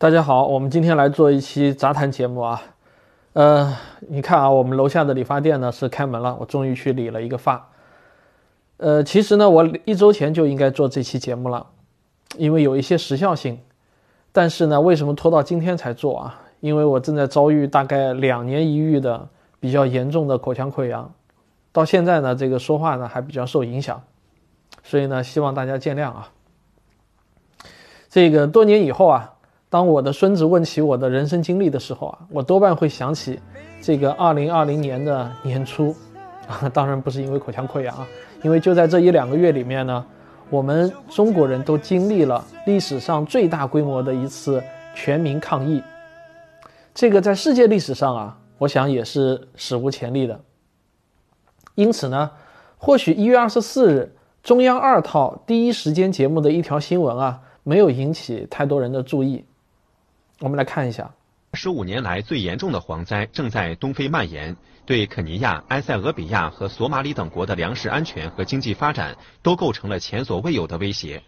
大家好，我们今天来做一期杂谈节目啊。呃，你看啊，我们楼下的理发店呢是开门了，我终于去理了一个发。呃，其实呢，我一周前就应该做这期节目了，因为有一些时效性。但是呢，为什么拖到今天才做啊？因为我正在遭遇大概两年一遇的比较严重的口腔溃疡，到现在呢，这个说话呢还比较受影响，所以呢，希望大家见谅啊。这个多年以后啊。当我的孙子问起我的人生经历的时候啊，我多半会想起这个二零二零年的年初，啊，当然不是因为口腔溃疡啊，因为就在这一两个月里面呢，我们中国人都经历了历史上最大规模的一次全民抗疫，这个在世界历史上啊，我想也是史无前例的。因此呢，或许一月二十四日中央二套第一时间节目的一条新闻啊，没有引起太多人的注意。我们来看一下，十五年来最严重的蝗灾正在东非蔓延，对肯尼亚、埃塞俄比亚和索马里等国的粮食安全和经济发展都构成了前所未有的威胁。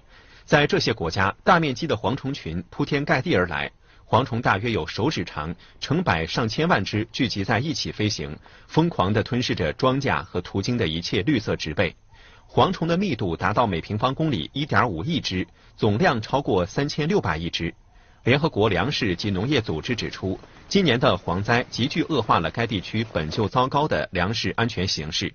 在这些国家，大面积的蝗虫群铺天盖地而来，蝗虫大约有手指长，成百上千万只聚集在一起飞行，疯狂地吞噬着庄稼和途经的一切绿色植被。蝗虫的密度达到每平方公里一点五亿只，总量超过三千六百亿只。联合国粮食及农业组织指出，今年的蝗灾急剧恶化了该地区本就糟糕的粮食安全形势。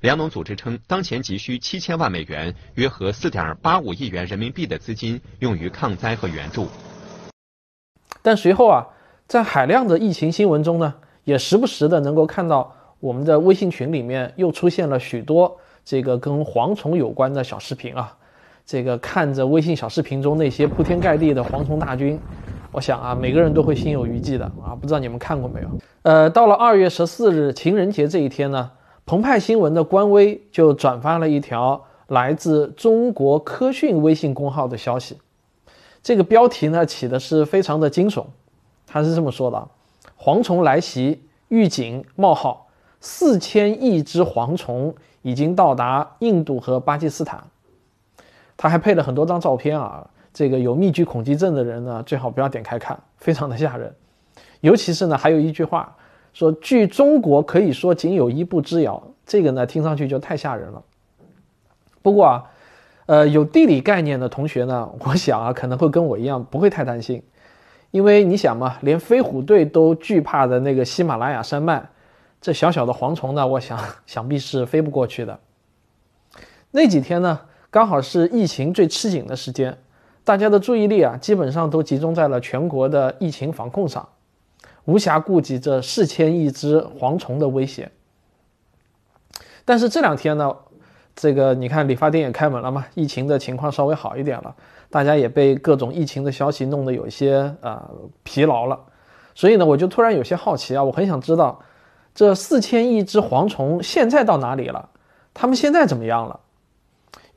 粮农组织称，当前急需七千万美元（约合四点八五亿元人民币）的资金用于抗灾和援助。但随后啊，在海量的疫情新闻中呢，也时不时的能够看到我们的微信群里面又出现了许多这个跟蝗虫有关的小视频啊。这个看着微信小视频中那些铺天盖地的蝗虫大军，我想啊，每个人都会心有余悸的啊。不知道你们看过没有？呃，到了二月十四日情人节这一天呢，澎湃新闻的官微就转发了一条来自中国科讯微信公号的消息，这个标题呢起的是非常的惊悚，他是这么说的：蝗虫来袭，预警冒号，四千亿只蝗虫已经到达印度和巴基斯坦。他还配了很多张照片啊，这个有密集恐惧症的人呢，最好不要点开看，非常的吓人。尤其是呢，还有一句话说，距中国可以说仅有一步之遥，这个呢，听上去就太吓人了。不过啊，呃，有地理概念的同学呢，我想啊，可能会跟我一样，不会太担心，因为你想嘛，连飞虎队都惧怕的那个喜马拉雅山脉，这小小的蝗虫呢，我想 想必是飞不过去的。那几天呢？刚好是疫情最吃紧的时间，大家的注意力啊，基本上都集中在了全国的疫情防控上，无暇顾及这四千亿只蝗虫的威胁。但是这两天呢，这个你看理发店也开门了嘛，疫情的情况稍微好一点了，大家也被各种疫情的消息弄得有些呃疲劳了，所以呢，我就突然有些好奇啊，我很想知道这四千亿只蝗虫现在到哪里了，他们现在怎么样了？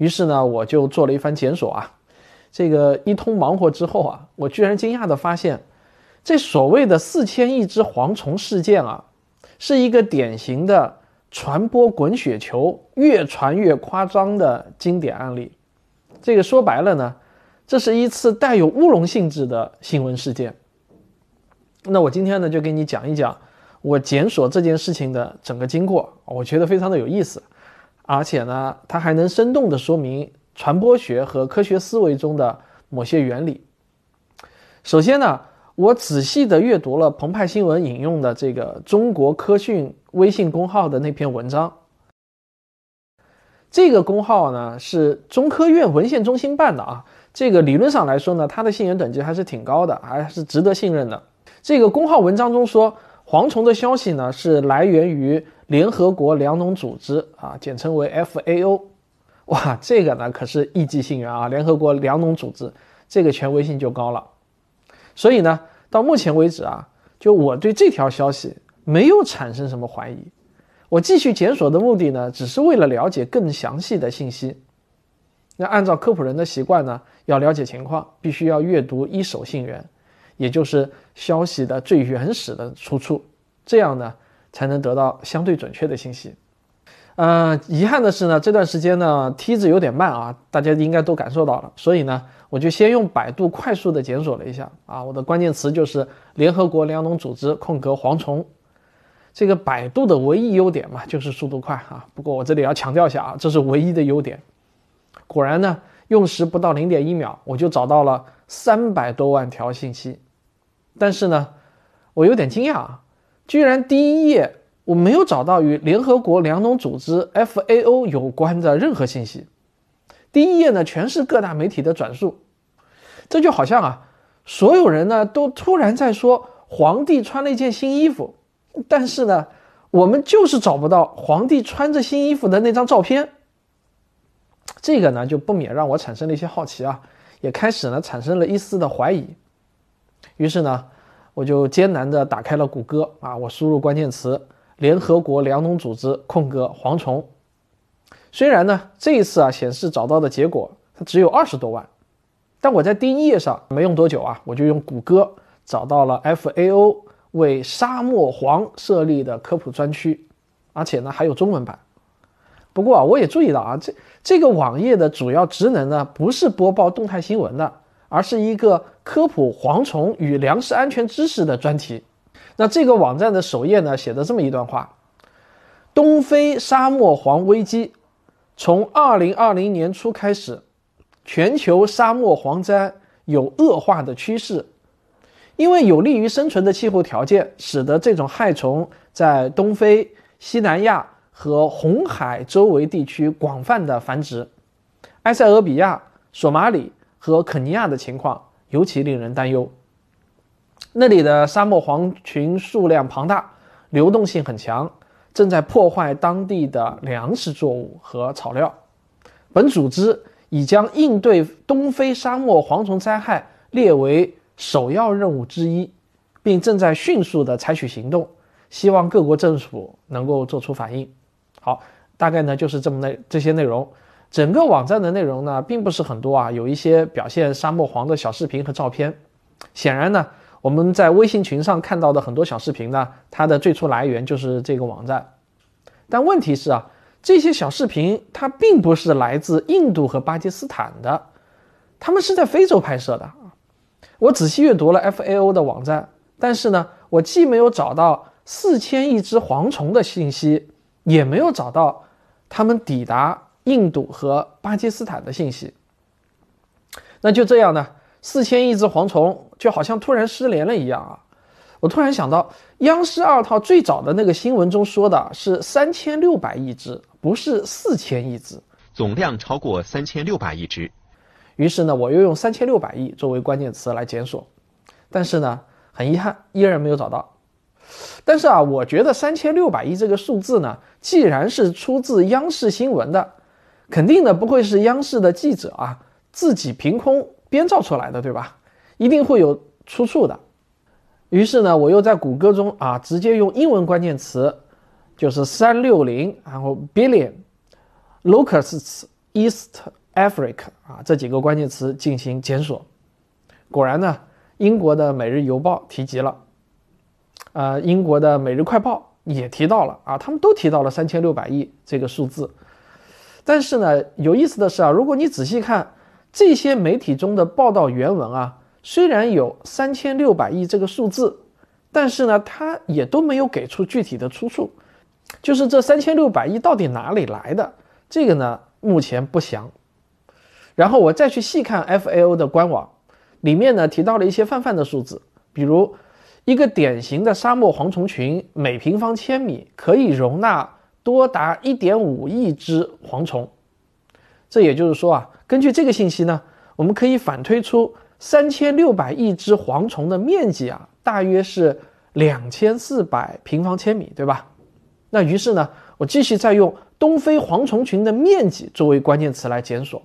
于是呢，我就做了一番检索啊，这个一通忙活之后啊，我居然惊讶地发现，这所谓的四千亿只蝗虫事件啊，是一个典型的传播滚雪球越传越夸张的经典案例。这个说白了呢，这是一次带有乌龙性质的新闻事件。那我今天呢，就给你讲一讲我检索这件事情的整个经过，我觉得非常的有意思。而且呢，它还能生动地说明传播学和科学思维中的某些原理。首先呢，我仔细地阅读了澎湃新闻引用的这个中国科讯微信公号的那篇文章。这个公号呢是中科院文献中心办的啊，这个理论上来说呢，它的信源等级还是挺高的，还是值得信任的。这个公号文章中说，蝗虫的消息呢是来源于。联合国粮农组织啊，简称为 FAO，哇，这个呢可是一级信源啊！联合国粮农组织这个权威性就高了。所以呢，到目前为止啊，就我对这条消息没有产生什么怀疑。我继续检索的目的呢，只是为了了解更详细的信息。那按照科普人的习惯呢，要了解情况，必须要阅读一手信源，也就是消息的最原始的出处。这样呢。才能得到相对准确的信息。呃，遗憾的是呢，这段时间呢，梯子有点慢啊，大家应该都感受到了。所以呢，我就先用百度快速的检索了一下啊，我的关键词就是联合国粮农组织空格蝗虫。这个百度的唯一优点嘛，就是速度快啊。不过我这里要强调一下啊，这是唯一的优点。果然呢，用时不到零点一秒，我就找到了三百多万条信息。但是呢，我有点惊讶啊，居然第一页我没有找到与联合国粮农组织 FAO 有关的任何信息。第一页呢，全是各大媒体的转述。这就好像啊，所有人呢都突然在说皇帝穿了一件新衣服。但是呢，我们就是找不到皇帝穿着新衣服的那张照片。这个呢，就不免让我产生了一些好奇啊，也开始呢产生了一丝的怀疑。于是呢，我就艰难的打开了谷歌啊，我输入关键词“联合国粮农组织空格蝗虫”。虽然呢，这一次啊显示找到的结果它只有二十多万，但我在第一页上没用多久啊，我就用谷歌找到了 FAO。为沙漠黄设立的科普专区，而且呢还有中文版。不过啊，我也注意到啊，这这个网页的主要职能呢不是播报动态新闻的，而是一个科普蝗虫与粮食安全知识的专题。那这个网站的首页呢写的这么一段话：东非沙漠蝗危机从二零二零年初开始，全球沙漠蝗灾有恶化的趋势。因为有利于生存的气候条件，使得这种害虫在东非、西南亚和红海周围地区广泛的繁殖。埃塞俄比亚、索马里和肯尼亚的情况尤其令人担忧。那里的沙漠蝗群数量庞大，流动性很强，正在破坏当地的粮食作物和草料。本组织已将应对东非沙漠蝗虫灾害列为。首要任务之一，并正在迅速的采取行动，希望各国政府能够做出反应。好，大概呢就是这么内这些内容。整个网站的内容呢并不是很多啊，有一些表现沙漠黄的小视频和照片。显然呢，我们在微信群上看到的很多小视频呢，它的最初来源就是这个网站。但问题是啊，这些小视频它并不是来自印度和巴基斯坦的，他们是在非洲拍摄的。我仔细阅读了 FAO 的网站，但是呢，我既没有找到四千亿只蝗虫的信息，也没有找到他们抵达印度和巴基斯坦的信息。那就这样呢，四千亿只蝗虫就好像突然失联了一样啊！我突然想到，央视二套最早的那个新闻中说的是三千六百亿只，不是四千亿只，总量超过三千六百亿只。于是呢，我又用三千六百亿作为关键词来检索，但是呢，很遗憾，依然没有找到。但是啊，我觉得三千六百亿这个数字呢，既然是出自央视新闻的，肯定的不会是央视的记者啊自己凭空编造出来的，对吧？一定会有出处的。于是呢，我又在谷歌中啊直接用英文关键词，就是三六零，然后 billion locusts east。Africa 啊，这几个关键词进行检索，果然呢，英国的《每日邮报》提及了，呃，英国的《每日快报》也提到了啊，他们都提到了三千六百亿这个数字。但是呢，有意思的是啊，如果你仔细看这些媒体中的报道原文啊，虽然有三千六百亿这个数字，但是呢，它也都没有给出具体的出处，就是这三千六百亿到底哪里来的，这个呢，目前不详。然后我再去细看 FAO 的官网，里面呢提到了一些泛泛的数字，比如一个典型的沙漠蝗虫群每平方千米可以容纳多达1.5亿只蝗虫。这也就是说啊，根据这个信息呢，我们可以反推出3600亿只蝗虫的面积啊，大约是2400平方千米，对吧？那于是呢，我继续再用东非蝗虫群的面积作为关键词来检索。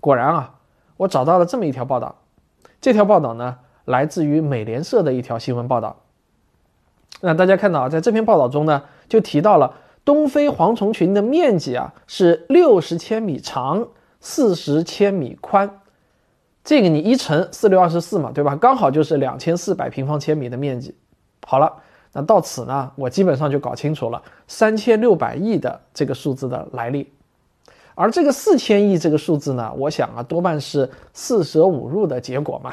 果然啊，我找到了这么一条报道。这条报道呢，来自于美联社的一条新闻报道。那大家看到啊，在这篇报道中呢，就提到了东非蝗虫群的面积啊是六十千米长，四十千米宽。这个你一乘四六二十四嘛，对吧？刚好就是两千四百平方千米的面积。好了，那到此呢，我基本上就搞清楚了三千六百亿的这个数字的来历。而这个四千亿这个数字呢，我想啊，多半是四舍五入的结果嘛。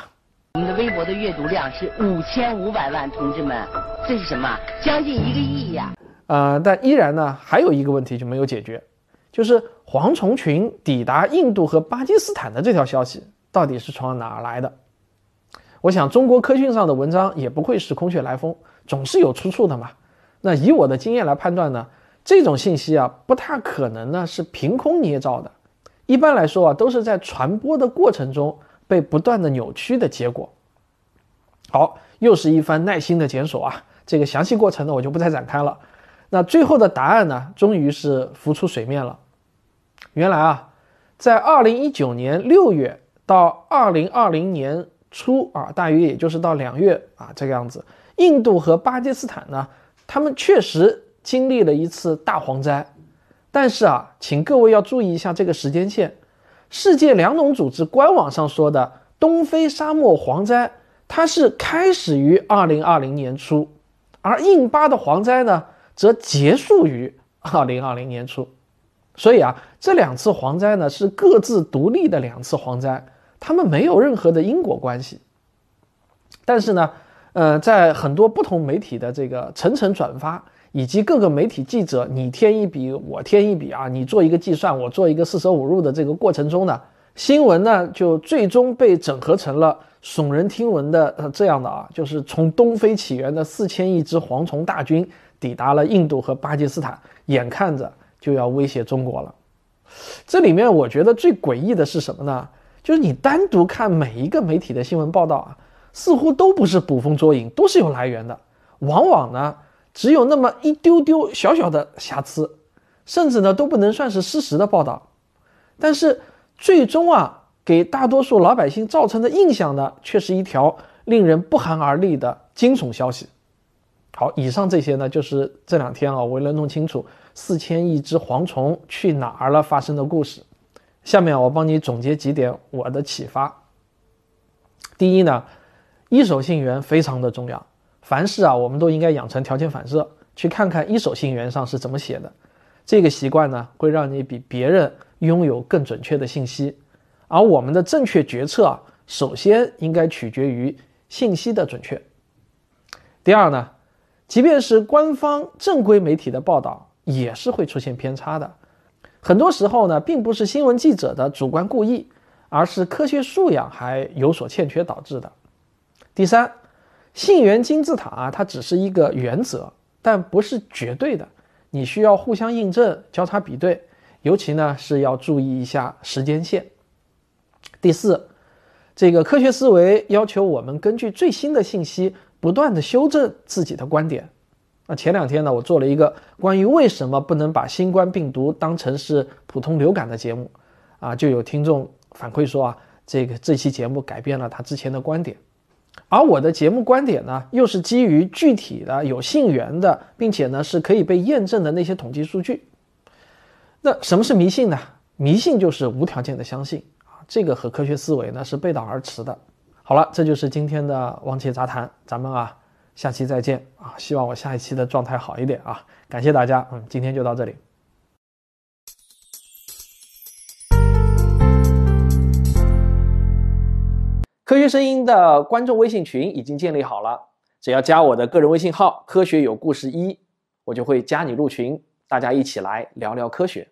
我们的微博的阅读量是五千五百万，同志们，这是什么？将近一个亿呀！呃，但依然呢，还有一个问题就没有解决，就是蝗虫群抵达印度和巴基斯坦的这条消息到底是从哪儿来的？我想中国科讯上的文章也不会是空穴来风，总是有出处的嘛。那以我的经验来判断呢，这种信息啊，不太可能呢是凭空捏造的，一般来说啊，都是在传播的过程中。被不断的扭曲的结果。好，又是一番耐心的检索啊！这个详细过程呢，我就不再展开了。那最后的答案呢，终于是浮出水面了。原来啊，在二零一九年六月到二零二零年初啊，大约也就是到两月啊这个样子，印度和巴基斯坦呢，他们确实经历了一次大蝗灾。但是啊，请各位要注意一下这个时间线。世界粮农组织官网上说的东非沙漠蝗灾，它是开始于二零二零年初，而印巴的蝗灾呢，则结束于二零二零年初。所以啊，这两次蝗灾呢是各自独立的两次蝗灾，它们没有任何的因果关系。但是呢，呃，在很多不同媒体的这个层层转发。以及各个媒体记者你添一笔我添一笔啊，你做一个计算，我做一个四舍五入的这个过程中呢，新闻呢就最终被整合成了耸人听闻的呃这样的啊，就是从东非起源的四千亿只蝗虫大军抵达了印度和巴基斯坦，眼看着就要威胁中国了。这里面我觉得最诡异的是什么呢？就是你单独看每一个媒体的新闻报道啊，似乎都不是捕风捉影，都是有来源的，往往呢。只有那么一丢丢小小的瑕疵，甚至呢都不能算是事实的报道，但是最终啊，给大多数老百姓造成的印象呢，却是一条令人不寒而栗的惊悚消息。好，以上这些呢，就是这两天啊，为了弄清楚四千亿只蝗虫去哪儿了发生的故事。下面我帮你总结几点我的启发。第一呢，一手信源非常的重要。凡事啊，我们都应该养成条件反射，去看看一手信源上是怎么写的。这个习惯呢，会让你比别人拥有更准确的信息。而我们的正确决策啊，首先应该取决于信息的准确。第二呢，即便是官方正规媒体的报道，也是会出现偏差的。很多时候呢，并不是新闻记者的主观故意，而是科学素养还有所欠缺导致的。第三。信源金字塔啊，它只是一个原则，但不是绝对的。你需要互相印证、交叉比对，尤其呢是要注意一下时间线。第四，这个科学思维要求我们根据最新的信息，不断的修正自己的观点。那前两天呢，我做了一个关于为什么不能把新冠病毒当成是普通流感的节目，啊，就有听众反馈说啊，这个这期节目改变了他之前的观点。而我的节目观点呢，又是基于具体的有信源的，并且呢是可以被验证的那些统计数据。那什么是迷信呢？迷信就是无条件的相信啊，这个和科学思维呢是背道而驰的。好了，这就是今天的王切杂谈，咱们啊下期再见啊！希望我下一期的状态好一点啊！感谢大家，嗯，今天就到这里。科学声音的观众微信群已经建立好了，只要加我的个人微信号“科学有故事一”，我就会加你入群，大家一起来聊聊科学。